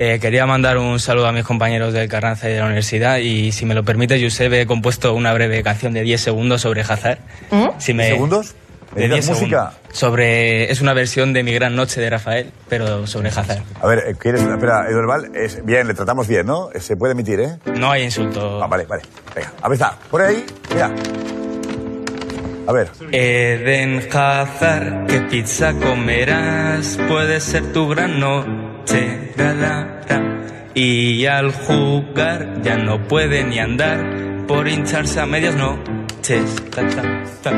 Eh, quería mandar un saludo a mis compañeros del Carranza y de la universidad y si me lo permite, Josep, he compuesto una breve canción de 10 segundos sobre Hazard. Si me- ¿Segundos? De ¿Necesitas 10 música? segundos. Sobre, es una versión de Mi Gran Noche de Rafael, pero sobre Hazard. A ver, eh, ¿quieres? Espera, Eduardo Val, es, bien, le tratamos bien, ¿no? Se puede emitir, ¿eh? No hay insulto. Ah, vale, vale. Venga, a ver, está. Por ahí, mira. A ver. Eden Hazard, ¿qué pizza comerás? Puede ser tu gran noche. Ra, ra. Y al jugar ya no puede ni andar por hincharse a medias noches. Ta, ta, ta.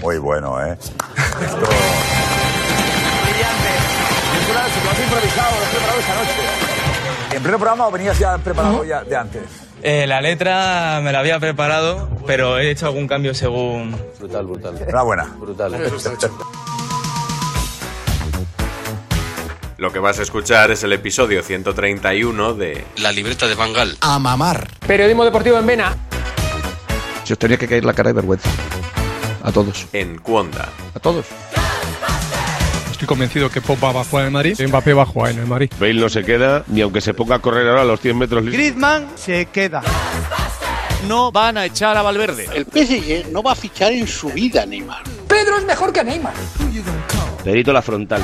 Muy bueno, ¿eh? Esto... Brillante. lo has improvisado, lo has preparado esta noche. ¿En pleno programa o venías ya preparado ya de antes? Eh, la letra me la había preparado, pero he hecho algún cambio según. Brutal, brutal. Enhorabuena. Brutal. Lo que vas a escuchar es el episodio 131 de La libreta de Bangal. a mamar. Periodismo deportivo en Vena. Se os tenía que caer la cara de vergüenza. A todos. En Cuonda. A todos. Estoy convencido que Pogba va a jugar en el Madrid. Mbappé va a jugar en el Madrid. Bale no se queda, ni aunque se ponga a correr ahora a los 100 metros. Griezmann se queda. No van a echar a Valverde. El PSG no va a fichar en su vida, Neymar. Pedro es mejor que Neymar. Perito la frontal.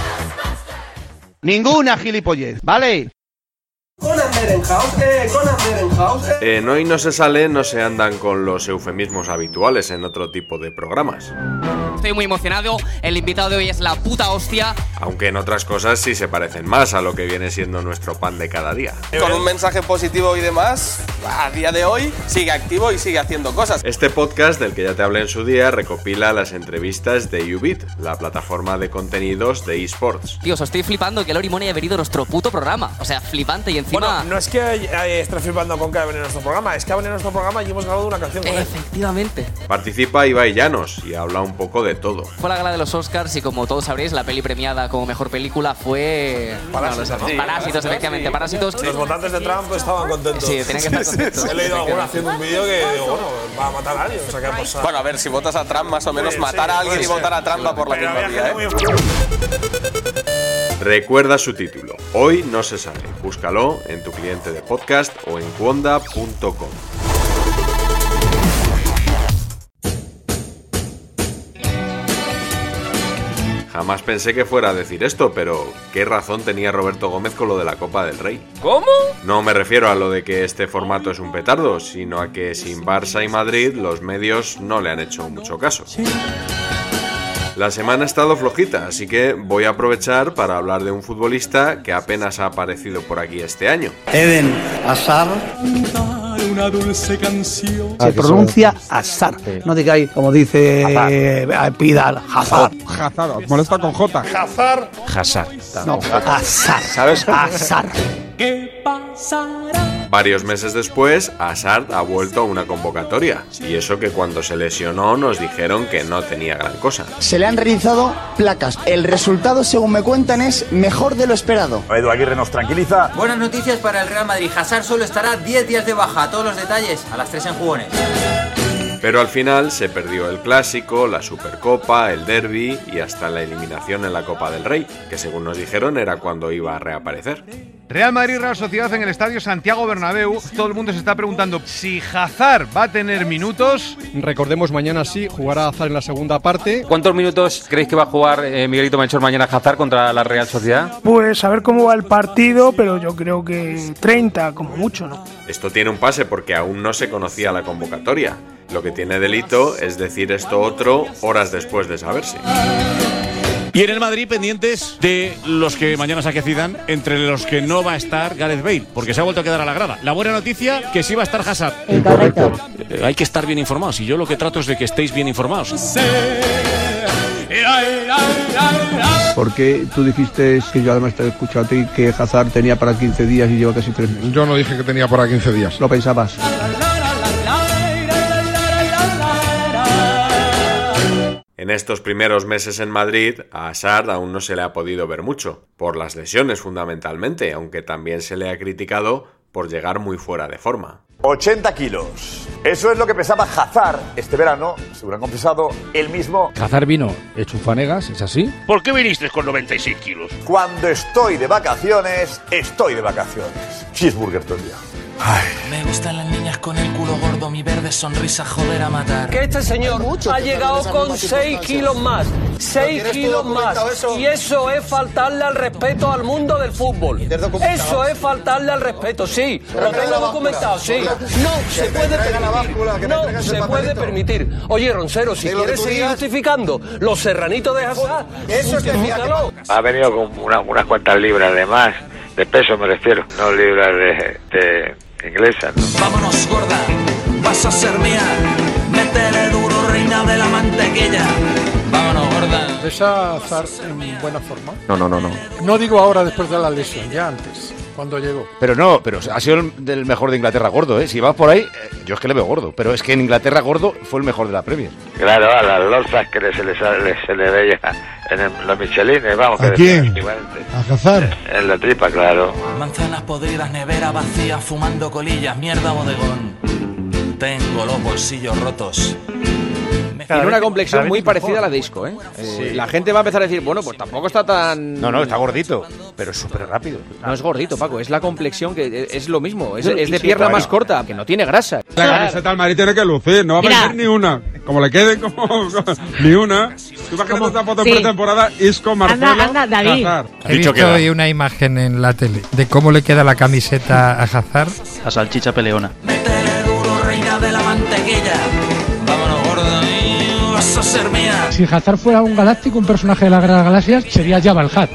Ninguna gilipollez, ¿vale? En Hoy no se sale no se andan con los eufemismos habituales en otro tipo de programas. Estoy muy emocionado, el invitado de hoy es la puta hostia. Aunque en otras cosas sí se parecen más a lo que viene siendo nuestro pan de cada día. Con un mensaje positivo y demás, a día de hoy sigue activo y sigue haciendo cosas. Este podcast, del que ya te hablé en su día, recopila las entrevistas de Ubit, la plataforma de contenidos de esports. Tío, os estoy flipando que Lori Money haya venido a nuestro puto programa. O sea, flipante y encima. Bueno, no es que estés flipando con que ha venido a nuestro programa, es que ha venido a nuestro programa y hemos grabado una canción con él. Efectivamente. Participa Ibai Llanos y habla un poco de todo. Fue la gala de los Oscars y como todos sabréis, la peli premiada como mejor película fue. Parásitos, no. Parásitos, efectivamente, Parásitos. Los votantes de Trump estaban contentos. Sí, tenían que estar contentos. He leído alguna haciendo un vídeo que, digo, bueno, va a matar a alguien. O sea, ¿qué ha pasado? Bueno, a ver, si votas a Trump, más o menos matar a alguien y votar a Trump va por la misma había vía, ¿eh? Recuerda su título. Hoy no se sale. Búscalo en tu cliente de podcast o en cuonda.com. Jamás pensé que fuera a decir esto, pero ¿qué razón tenía Roberto Gómez con lo de la Copa del Rey? ¿Cómo? No me refiero a lo de que este formato es un petardo, sino a que sin Barça y Madrid los medios no le han hecho mucho caso. La semana ha estado flojita, así que voy a aprovechar para hablar de un futbolista que apenas ha aparecido por aquí este año. Eden Hazard. Una dulce canción. Se pronuncia Hazard. No digáis, como dice eh, Pidal, Hazard. Hazard, os molesta con J. Hazard. Hazard. No, Hazard. ¿Sabes? Hazard. ¿Qué pasará? Varios meses después, Hazard ha vuelto a una convocatoria, y eso que cuando se lesionó nos dijeron que no tenía gran cosa. Se le han realizado placas. El resultado, según me cuentan, es mejor de lo esperado. Edu Aguirre nos tranquiliza. Buenas noticias para el Real Madrid. Hazard solo estará 10 días de baja. Todos los detalles a las 3 en jugones. Pero al final se perdió el clásico, la Supercopa, el Derby y hasta la eliminación en la Copa del Rey, que según nos dijeron era cuando iba a reaparecer. Real Madrid Real Sociedad en el estadio Santiago Bernabéu. Todo el mundo se está preguntando si Hazard va a tener minutos. Recordemos, mañana sí, jugará Hazard en la segunda parte. ¿Cuántos minutos creéis que va a jugar eh, Miguelito Melchor mañana Hazard contra la Real Sociedad? Pues a ver cómo va el partido, pero yo creo que 30 como mucho, ¿no? Esto tiene un pase porque aún no se conocía la convocatoria. Lo que tiene delito es decir esto otro horas después de saberse. Y en el Madrid pendientes de los que mañana se aquecidan, entre los que no va a estar Gareth Bale, porque se ha vuelto a quedar a la grada. La buena noticia, que sí va a estar Hazard. Incorrecto. Eh, hay que estar bien informados y yo lo que trato es de que estéis bien informados. Porque tú dijiste que yo además te he escuchado a ti que Hazard tenía para 15 días y lleva casi 3 meses. Yo no dije que tenía para 15 días. Lo pensabas. En estos primeros meses en Madrid, a Hazard aún no se le ha podido ver mucho, por las lesiones fundamentalmente, aunque también se le ha criticado por llegar muy fuera de forma. 80 kilos. Eso es lo que pesaba Hazard este verano, según ha confesado él mismo. Hazard vino hecho fanegas, ¿es así? ¿Por qué viniste con 96 kilos? Cuando estoy de vacaciones, estoy de vacaciones. Cheeseburger todo el día. Me gustan las niñas con el culo gordo, mi verde sonrisa joder a matar. Que este señor ha llegado con 6 kilos más. 6 kilos más. Y eso es faltarle al respeto al mundo del fútbol. Eso es faltarle al respeto, sí. Lo tengo documentado, sí. No se puede permitir. No se puede permitir. Oye, Roncero, si quieres seguir justificando los serranitos de Hazard, justifícalo. Ha venido con una- unas cuantas libras de más, de peso me refiero, no libras de, de inglesas. ¿no? Vámonos, gorda, vas a ser mía. Métele duro, reina de la mantequilla. Vámonos, gorda. ¿Ves a Hazard en buena forma? No, no, no, no. No digo ahora después de la lesión, ya antes, cuando llegó. Pero no, pero ha sido el del mejor de Inglaterra gordo, ¿eh? Si vas por ahí, eh, yo es que le veo gordo. Pero es que en Inglaterra gordo fue el mejor de la Premier. Claro, a las lozas que se le, sale- se le veía en el- los michelines, vamos. ¿A que quién? A Hazard. En la tripa, claro. Manzanas podridas, nevera vacía, fumando colillas, mierda bodegón. Tengo los bolsillos rotos. Tiene una complexión muy parecida a la de Isco, ¿eh? Eh, La gente va a empezar a decir, bueno, pues tampoco está tan... No, no, está gordito, pero es súper rápido. No es gordito, Paco, es la complexión que es, es lo mismo, es, es de pierna más corta, que no tiene grasa. La camiseta al Madrid tiene que lucir, no va a perder ni una. Como le queden como ni una. Tú imagínate esta foto Sí. pretemporada, Isco, Marcelo, Anda, anda, David. Hazard. He visto hoy una imagen en la tele de cómo le queda la camiseta a Hazard. La salchicha peleona. Duro, reina de la mantequilla. Ser mía. Si Hazard fuera un galáctico, un personaje de la Guerra de las Galaxias, sería Jabba el Hutt.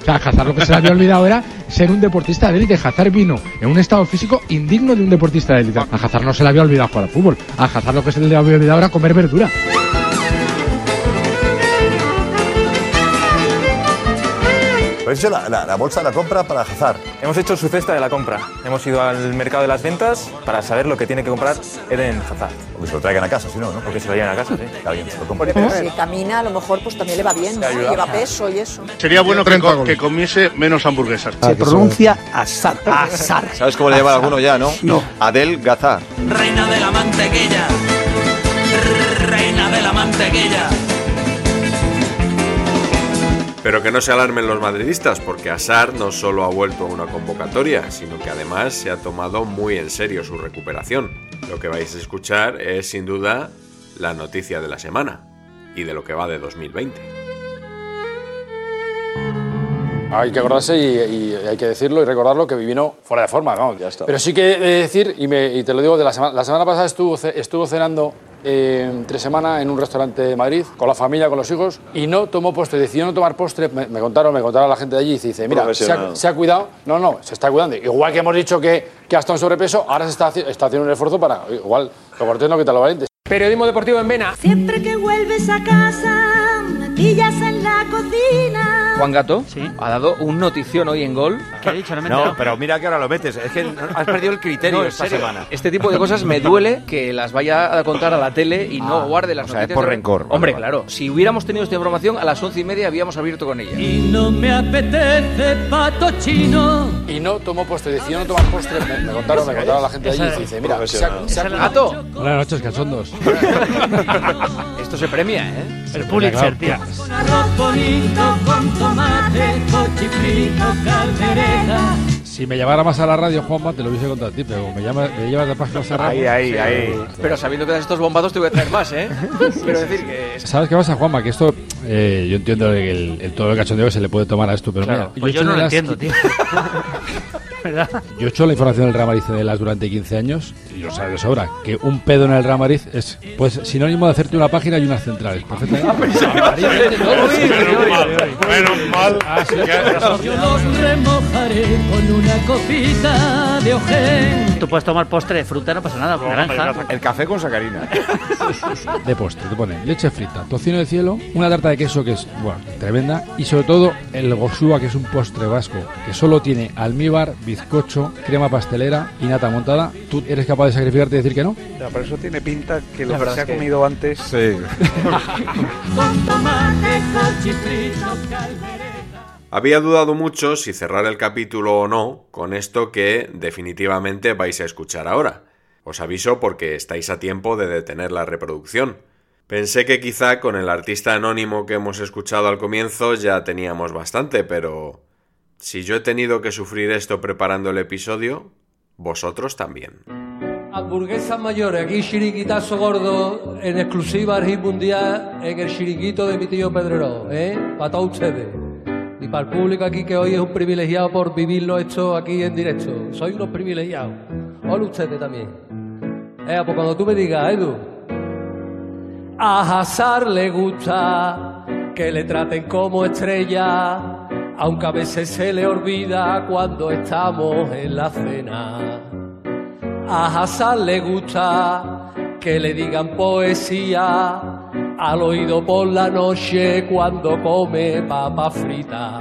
O sea, a Hazard lo que se le había olvidado era ser un deportista de élite. Hazard vino en un estado físico indigno de un deportista de élite. A Hazard no se le había olvidado jugar al fútbol. A Hazard lo que se le había olvidado era comer verdura. ¿Habéis hecho la, la- la bolsa de la compra para Hazard? Hemos hecho su cesta de la compra. Hemos ido al mercado de las ventas para saber lo que tiene que comprar Eden Hazard. O que se lo traigan a casa, si no, ¿no? Porque se lo lleven a casa, sí. Está bien, se lo compra. Si camina, a lo mejor pues también le va bien, ¿no? Lleva peso y eso. Sería bueno que, co- que comiese menos hamburguesas. Se pronuncia Azar. Azar. ¿Sabes cómo le llaman alguno ya, no? No. Adel Gazar. Reina de la mantequilla. Reina de la mantequilla. Pero que no se alarmen los madridistas, porque Hazard no solo ha vuelto a una convocatoria, sino que además se ha tomado muy en serio su recuperación. Lo que vais a escuchar es sin duda la noticia de la semana y de lo que va de 2020. Hay que acordarse y, y hay que decirlo y recordarlo que vino fuera de forma, vamos. Ya está. Pero sí que he de decir, y, me- y te lo digo, de la, semana, la semana pasada estuvo, ce- estuvo cenando eh, entre semana en un restaurante de Madrid con la familia, con los hijos, y no tomó postre, decidió no tomar postre. Me, me contaron, me contaron la gente de allí y dice, mira, se ha, Profesional. se ha cuidado. No, no, se está cuidando. Igual que hemos dicho que, que ha estado en sobrepeso, ahora se está, está haciendo un esfuerzo para, igual, lo cortés no que te lo valiente. Periodismo deportivo en Vena. Siempre que vuelves a casa, me pillas en la cocina. Juan Gato ha dado un notición hoy en gol. ¿Qué ha dicho? No me No, pero mira que ahora lo metes. Es que has perdido el criterio No, esta serio. semana. Este tipo de cosas me duele que las vaya a contar a la tele y no Ah, guarde las o sea, es por de- rencor, Hombre, vale. claro. Si hubiéramos tenido esta información, a las once y media habíamos abierto con ella. Y no me apetece pato chino. Y no tomó postre, decidió no tomar postre. Me, me contaron, me contaron la gente de allí y dice, mira, se ha, se ha. Gato, Buenas noches, cachondos. esto se premia, ¿eh? El Pulitzer, tío. Con arroz bonito, con tomate, cochifrito, caldereta. Si me llevara más a la radio, Juanma, te lo hubiese contado a ti, pero me, llama, me llevas de páginas a Ahí, ahí, ahí. Pero sabiendo que das estos bombazos te voy a traer más, ¿eh? Quiero decir que... ¿Sabes qué pasa, Juanma? Que esto, eh, yo entiendo que el, el- todo el cachondeo se le puede tomar a esto, pero Claro, mira, pues yo no hecho lo las- entiendo, tío. ¿Verdad? Yo he hecho la información del Real Madrid de las durante 15 años y lo sabes de sobra, que un pedo en el Real Madrid es pues sinónimo de hacerte una página y unas centrales. Perfectamente. Menos mal. Yo los remojaré con una copita de ojén. Tú puedes tomar postre de fruta, no pasa nada, naranja. El café con sacarina. De postre, te pone leche frita, tocino de cielo, una tarta de queso que es, bueno, tremenda, y sobre todo el gosúa, que es un postre vasco, que solo tiene almíbar, bizcocho, crema pastelera y nata montada. ¿Tú eres capaz de sacrificarte y decir que no? Ya, pero eso tiene pinta que La lo que se ha que- comido antes. Sí. Con tomate, cochifrito, caldereta. Había dudado mucho si cerrar el capítulo o no con esto que definitivamente vais a escuchar ahora. Os aviso porque estáis a tiempo de detener la reproducción. Pensé que quizá con el artista anónimo que hemos escuchado al comienzo ya teníamos bastante, pero si yo he tenido que sufrir esto preparando el episodio, vosotros también. Hamburguesas mayores, aquí chiringuitazo gordo, en exclusiva Argil Mundial, en el chiringuito de mi tío Pedrero, ¿eh? Para todos ustedes. Y para el público aquí que hoy es un privilegiado por vivirlo esto aquí en directo. Soy unos privilegiados. Hola ustedes también. Eh, pues cuando tú me digas, Edu, a Hazard le gusta que le traten como estrella, aunque a veces se le olvida cuando estamos en la cena. A Hassan le gusta que le digan poesía al oído por la noche cuando come papa frita.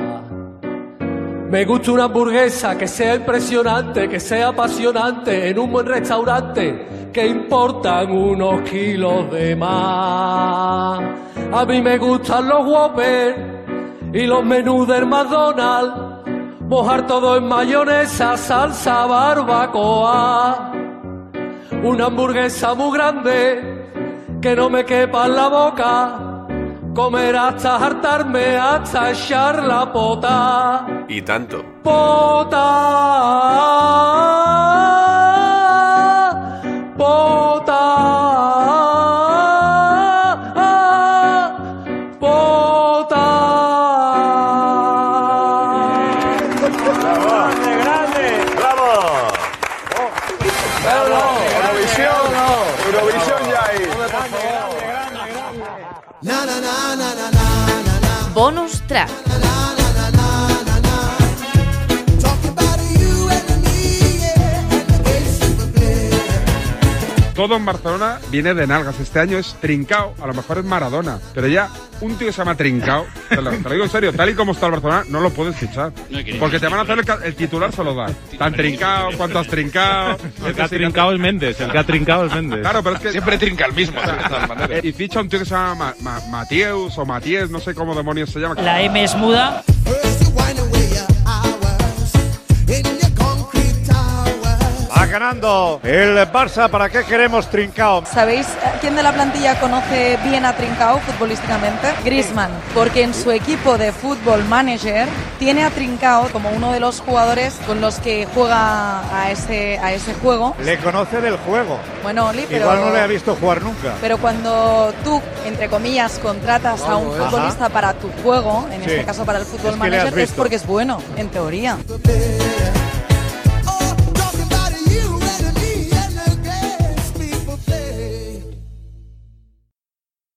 Me gusta una hamburguesa que sea impresionante, que sea apasionante en un buen restaurante, que importan unos kilos de más. A mí me gustan los Whoppers y los menús del McDonald's, mojar todo en mayonesa, salsa, barbacoa. Una hamburguesa muy grande que no me quepa en la boca. Comer hasta hartarme, hasta echar la pota. Y tanto. Pota. Pota. Bonus track. Todo en Barcelona viene de nalgas. Este año es Trincao, a lo mejor es Maradona. Pero ya, un tío que se llama Trincao, te lo, te lo digo en serio, tal y como está el Barcelona, no lo puedes fichar. Porque te van a hacer el, titular, se lo da. Tan trincao, cuánto has trincao. El que ha trincado es Méndez, el que ha trincado es Méndez. Claro, pero es que. Siempre trinca el mismo, de maneras. Y ficha un tío que se llama Ma- Ma- Mateus o Matías, no sé cómo demonios se llama. La M es muda. Ganando el Barça. ¿Para qué queremos Trincao? ¿Sabéis eh, quién de la plantilla conoce bien a Trincao futbolísticamente? Griezmann, porque en su equipo de fútbol manager tiene a Trincao como uno de los jugadores con los que juega a ese, a ese juego. Le conoce del juego. Bueno, Oli, pero... Igual no le ha visto jugar nunca. Pero cuando tú, entre comillas, contratas a un futbolista para tu juego, en Sí. este caso para el fútbol Es manager, es porque es bueno, en teoría.